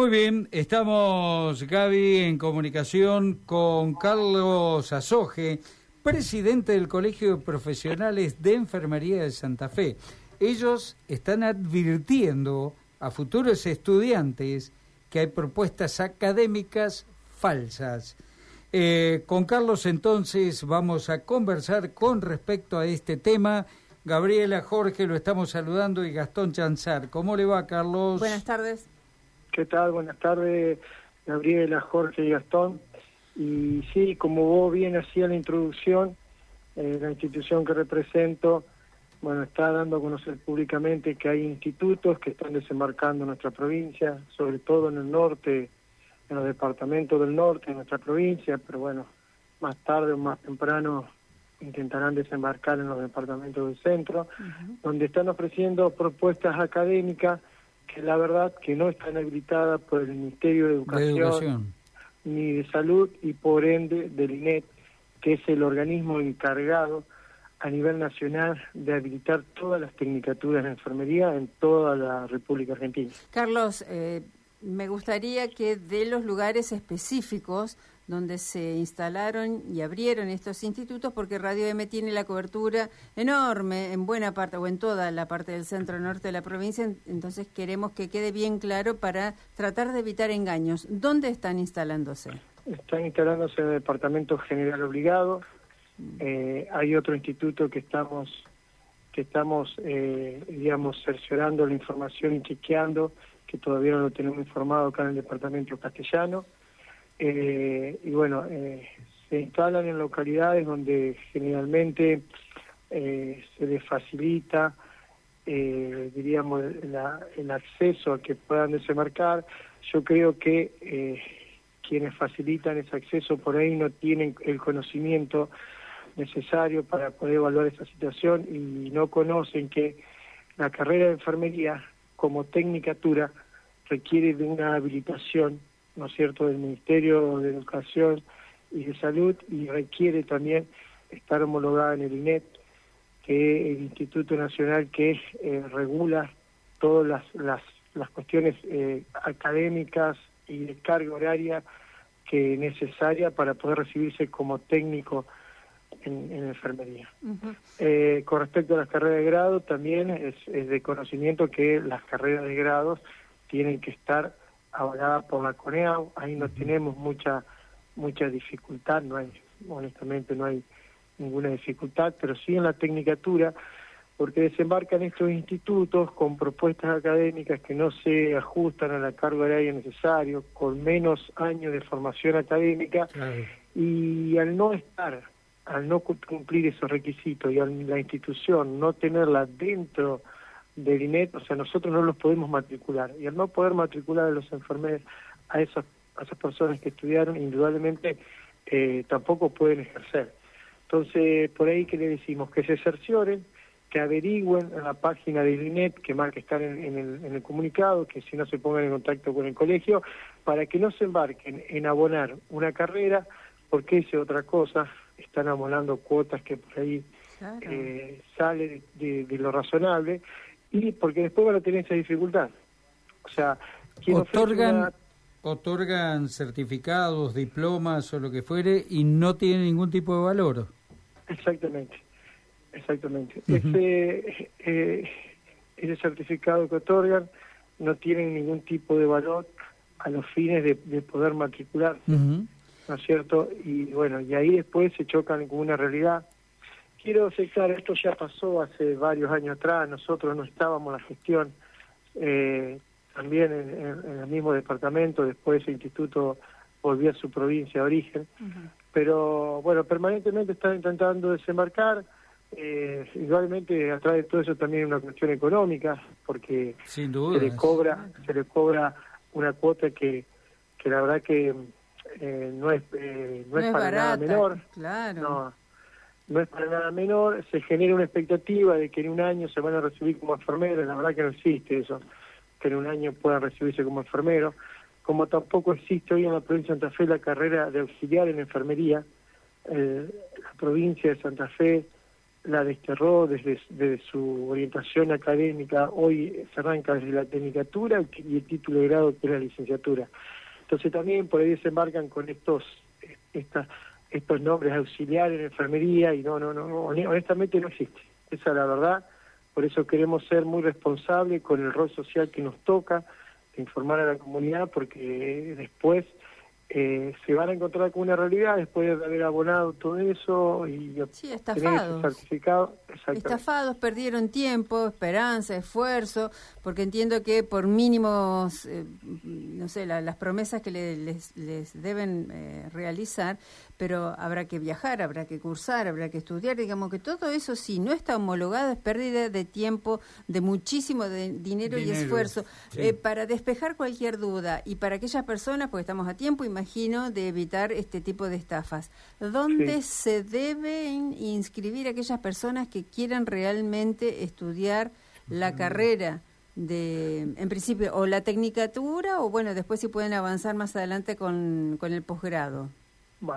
Muy bien, estamos, Gaby, en comunicación con Carlos Azoje, presidente del Colegio de Profesionales de Enfermería de Santa Fe. Ellos están advirtiendo a futuros estudiantes que hay propuestas académicas falsas. Eh, con Carlos entonces vamos a conversar con respecto a este tema. Gabriela, Jorge, lo estamos saludando y Gastón Chanzar. ¿Cómo le va, Carlos? Buenas tardes. ¿Qué tal? Buenas tardes, Gabriela, Jorge y Gastón. Y sí, como vos bien hacía la introducción, eh, la institución que represento, bueno, está dando a conocer públicamente que hay institutos que están desembarcando en nuestra provincia, sobre todo en el norte, en los departamentos del norte de nuestra provincia, pero bueno, más tarde o más temprano intentarán desembarcar en los departamentos del centro, donde están ofreciendo propuestas académicas que la verdad que no están habilitadas por el Ministerio de Educación, ni de Salud y por ende del INET, que es el organismo encargado a nivel nacional de habilitar todas las tecnicaturas de enfermería en toda la República Argentina. Carlos, eh, me gustaría que de los lugares específicos donde se instalaron y abrieron estos institutos, porque Radio M tiene la cobertura enorme en buena parte o en toda la parte del centro norte de la provincia, entonces queremos que quede bien claro para tratar de evitar engaños. ¿Dónde están instalándose? Están instalándose en el Departamento General Obligado. Eh, hay otro instituto que estamos que estamos, eh, digamos, cerciorando la información y chequeando, que todavía no lo tenemos informado acá en el Departamento Castellano. Eh, y bueno, eh, se instalan en localidades donde generalmente eh, se les facilita, diríamos, el acceso a que puedan desembarcar. Yo creo que quienes facilitan ese acceso por ahí no tienen el conocimiento necesario para poder evaluar esa situación y no conocen que la carrera de enfermería como tecnicatura requiere de una habilitación ¿no es cierto?, del Ministerio de Educación y de Salud y requiere también estar homologada en el INET, que es el Instituto Nacional que eh, regula todas las, las, las cuestiones eh, académicas y de carga horaria que es necesaria para poder recibirse como técnico en, enfermería. Eh, con respecto a las carreras de grado, también es, es de conocimiento que las carreras de grados tienen que estar avalada por la CONEAU, ahí no tenemos mucha mucha dificultad, no hay, honestamente no hay ninguna dificultad, pero sí en la tecnicatura, porque desembarcan estos institutos con propuestas académicas que no se ajustan a la carga horaria necesario, con menos años de formación académica, y al no estar, al no cumplir esos requisitos y al la institución no tenerla dentro del INET, o sea, nosotros no los podemos matricular. Y al no poder matricular a los enfermeros, a esas, a esas personas que estudiaron, indudablemente eh, tampoco pueden ejercer. Entonces, por ahí que le decimos que se cercioren, que averigüen en la página del INET, que más que están en, el, en el comunicado, que si no se pongan en contacto con el colegio, para que no se embarquen en abonar una carrera, porque es otra cosa, están abonando cuotas que por ahí eh, sale de, lo razonable, y porque después van a tener esa dificultad. O sea, otorgan otorgan certificados, diplomas o lo que fuere y no tienen ningún tipo de valor. Exactamente, exactamente. ese, eh, ese certificado que otorgan no tiene ningún tipo de valor a los fines de, poder matricular, ¿no es cierto? Y bueno, y ahí después se chocan con una realidad Quiero ser claro, esto ya pasó hace varios años atrás, nosotros no estábamos en la gestión, eh, también en, el mismo departamento, después ese instituto volvió a su provincia de origen, pero bueno, permanentemente están intentando desembarcar, eh, igualmente atrás de todo eso también una cuestión económica, porque se le cobra, se le cobra una cuota que, que la verdad que eh, no es eh, no, es, para nada menor, claro. No es para nada menor, se genera una expectativa de que en un año se van a recibir como enfermeros, la verdad que no existe eso, que en un año puedan recibirse como enfermeros, como tampoco existe hoy en la provincia de Santa Fe la carrera de auxiliar en enfermería, eh, la provincia de Santa Fe la desterró desde, desde su orientación académica, hoy se arranca desde la tecnicatura y el título de grado que es la licenciatura. Entonces también por ahí se embarcan con estos estas, estos nombres auxiliares en enfermería y no, no, no, honestamente no existe. Esa es la verdad. Por eso queremos ser muy responsables con el rol social que nos toca, informar a la comunidad, porque después eh, se van a encontrar con una realidad después de haber abonado todo eso y sí, estafados. certificado. Estafados, perdieron tiempo, esperanza, esfuerzo, porque entiendo que por mínimos, eh, no sé, las promesas que les, les, deben eh, realizar, pero habrá que viajar, habrá que cursar, habrá que estudiar, digamos que todo eso si no está homologado es pérdida de tiempo, de muchísimo de dinero, y esfuerzo. para despejar cualquier duda y para aquellas personas, porque estamos a tiempo, imagino, de evitar este tipo de estafas. ¿Dónde se deben inscribir aquellas personas que quieran realmente estudiar la carrera? de, en principio, o la tecnicatura, o bueno, después si pueden avanzar más adelante con, con el posgrado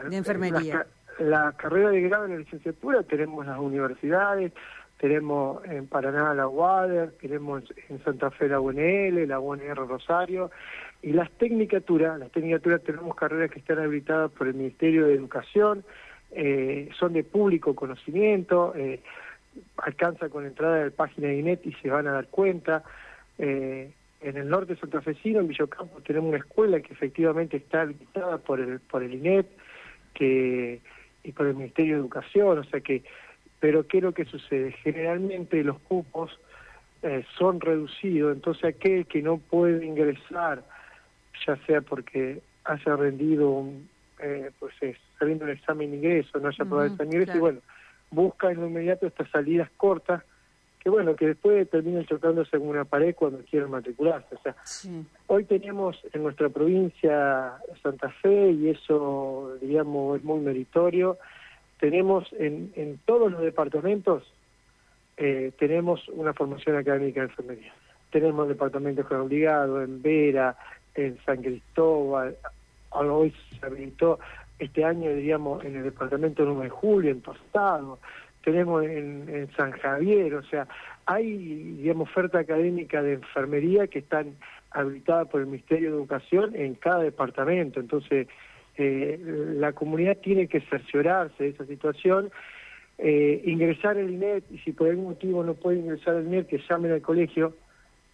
de enfermería. La, carrera de grado en la licenciatura tenemos las universidades, tenemos en Paraná la UADER, tenemos en Santa Fe la UNL, la UNR Rosario, y las tecnicaturas, las tecnicaturas tenemos carreras que están habilitadas por el Ministerio de Educación, eh, son de público conocimiento, eh, alcanza con entrada de la página de INET y se van a dar cuenta. Eh, en el norte santafesino, en Villocampo, tenemos una escuela que efectivamente está habilitada por el, por el INET que, y por el Ministerio de Educación, o sea que, pero ¿qué es lo que sucede? Generalmente los cupos son reducidos, entonces aquel que no puede ingresar ya sea porque haya rendido un, eh, pues es, saliendo un examen de ingreso, no haya probado el examen de ingreso, y bueno, busca en lo inmediato estas salidas cortas, que bueno, que después terminan chocándose con una pared cuando quieren matricularse. O sea, hoy tenemos en nuestra provincia Santa Fe, y eso, digamos, es muy meritorio, tenemos en, en todos los departamentos, eh, tenemos una formación académica de enfermería. Tenemos departamentos con obligado, en Vera, en San Cristóbal, hoy se habilitó este año, diríamos, en el departamento 9 de julio, en Tostado, tenemos en, San Javier, o sea, hay, digamos, oferta académica de enfermería que están habilitadas por el Ministerio de Educación en cada departamento, entonces eh, la comunidad tiene que cerciorarse de esa situación, eh, ingresar al INET, y si por algún motivo no puede ingresar al INET, que llamen al colegio,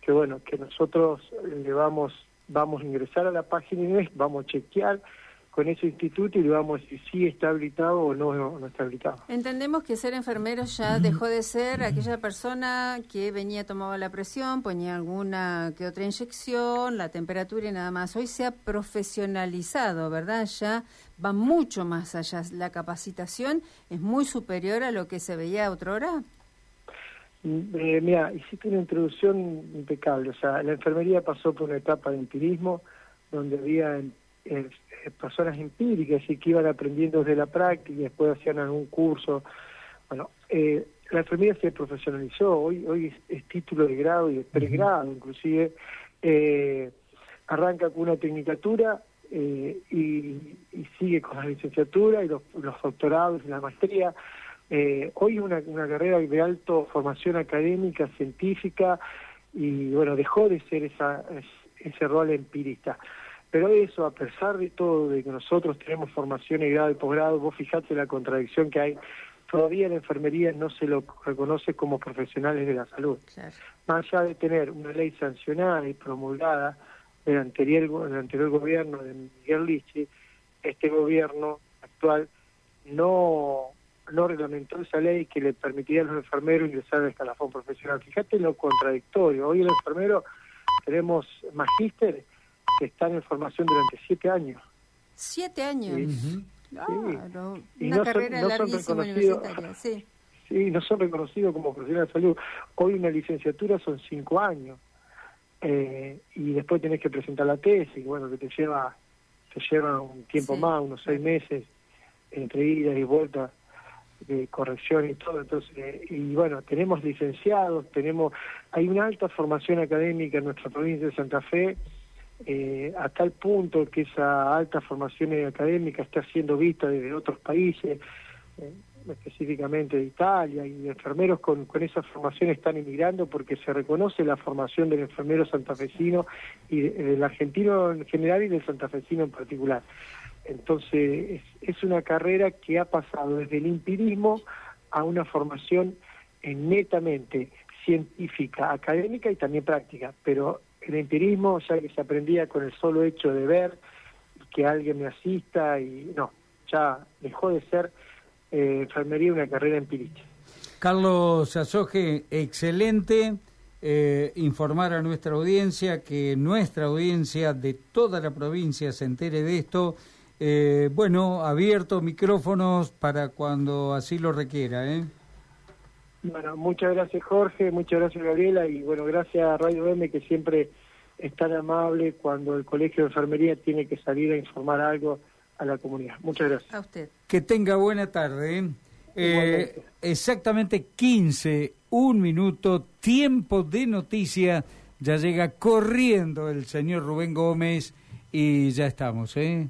que bueno, que nosotros le vamos vamos a ingresar a la página web, vamos a chequear con ese instituto y le vamos a decir si está habilitado o no, no está habilitado. Entendemos que ser enfermero ya dejó de ser aquella persona que venía, tomaba la presión, ponía alguna que otra inyección, la temperatura y nada más. Hoy se ha profesionalizado, ¿verdad? Ya va mucho más allá. La capacitación es muy superior a lo que se veía otra hora. Eh, mira, hiciste una introducción impecable. O sea, la enfermería pasó por una etapa de empirismo donde había eh, personas empíricas y que iban aprendiendo desde la práctica y después hacían algún curso. Bueno, eh, la enfermería se profesionalizó. Hoy hoy es, título de grado y de pregrado, inclusive. Eh, arranca con una tecnicatura y, y, sigue con la licenciatura y los, los doctorados y la maestría. Eh, hoy una, una carrera de alto formación académica, científica, y bueno, dejó de ser esa, ese rol empirista. Pero eso, a pesar de todo, de que nosotros tenemos formación y grado y posgrado, vos fijate la contradicción que hay, todavía en enfermería no se lo reconoce como profesionales de la salud. Más allá de tener una ley sancionada y promulgada del anterior, el anterior gobierno de Miguel Lichi, este gobierno actual no no reglamentó esa ley que le permitía a los enfermeros ingresar al escalafón profesional. Fíjate lo contradictorio. Hoy el enfermero tenemos magíster que están en formación durante siete años. ¿Siete años? Sí. Una carrera larguísima universitaria, sí. Sí, no son reconocidos como profesionales de salud. Hoy una licenciatura son cinco años. Eh, y después tenés que presentar la tesis, bueno, que te lleva te lleva un tiempo más, unos seis meses, entre idas y vueltas de corrección y todo. Entonces, y bueno, tenemos licenciados, tenemos, hay una alta formación académica en nuestra provincia de Santa Fe, eh, a tal punto que esa alta formación académica está siendo vista desde otros países. Eh, específicamente de Italia y enfermeros con, con esa formación están emigrando porque se reconoce la formación del enfermero santafesino y del argentino en general y del santafesino en particular. Entonces es, una carrera que ha pasado desde el empirismo a una formación netamente científica, académica y también práctica, pero el empirismo ya que se aprendía con el solo hecho de ver que alguien me asista y no, ya dejó de ser eh, enfermería una carrera empírica. Carlos Azoje, excelente eh, informar a nuestra audiencia, que nuestra audiencia de toda la provincia se entere de esto. Eh, bueno, abierto micrófonos para cuando así lo requiera. ¿eh? Bueno, muchas gracias Jorge, muchas gracias Gabriela y bueno, gracias a Radio M que siempre es tan amable cuando el Colegio de Enfermería tiene que salir a informar algo a la comunidad. Muchas gracias. A usted. Que tenga buena tarde. ¿eh? eh exactamente 15, un minuto, tiempo de noticia. Ya llega corriendo el señor Rubén Gómez y ya estamos, ¿eh?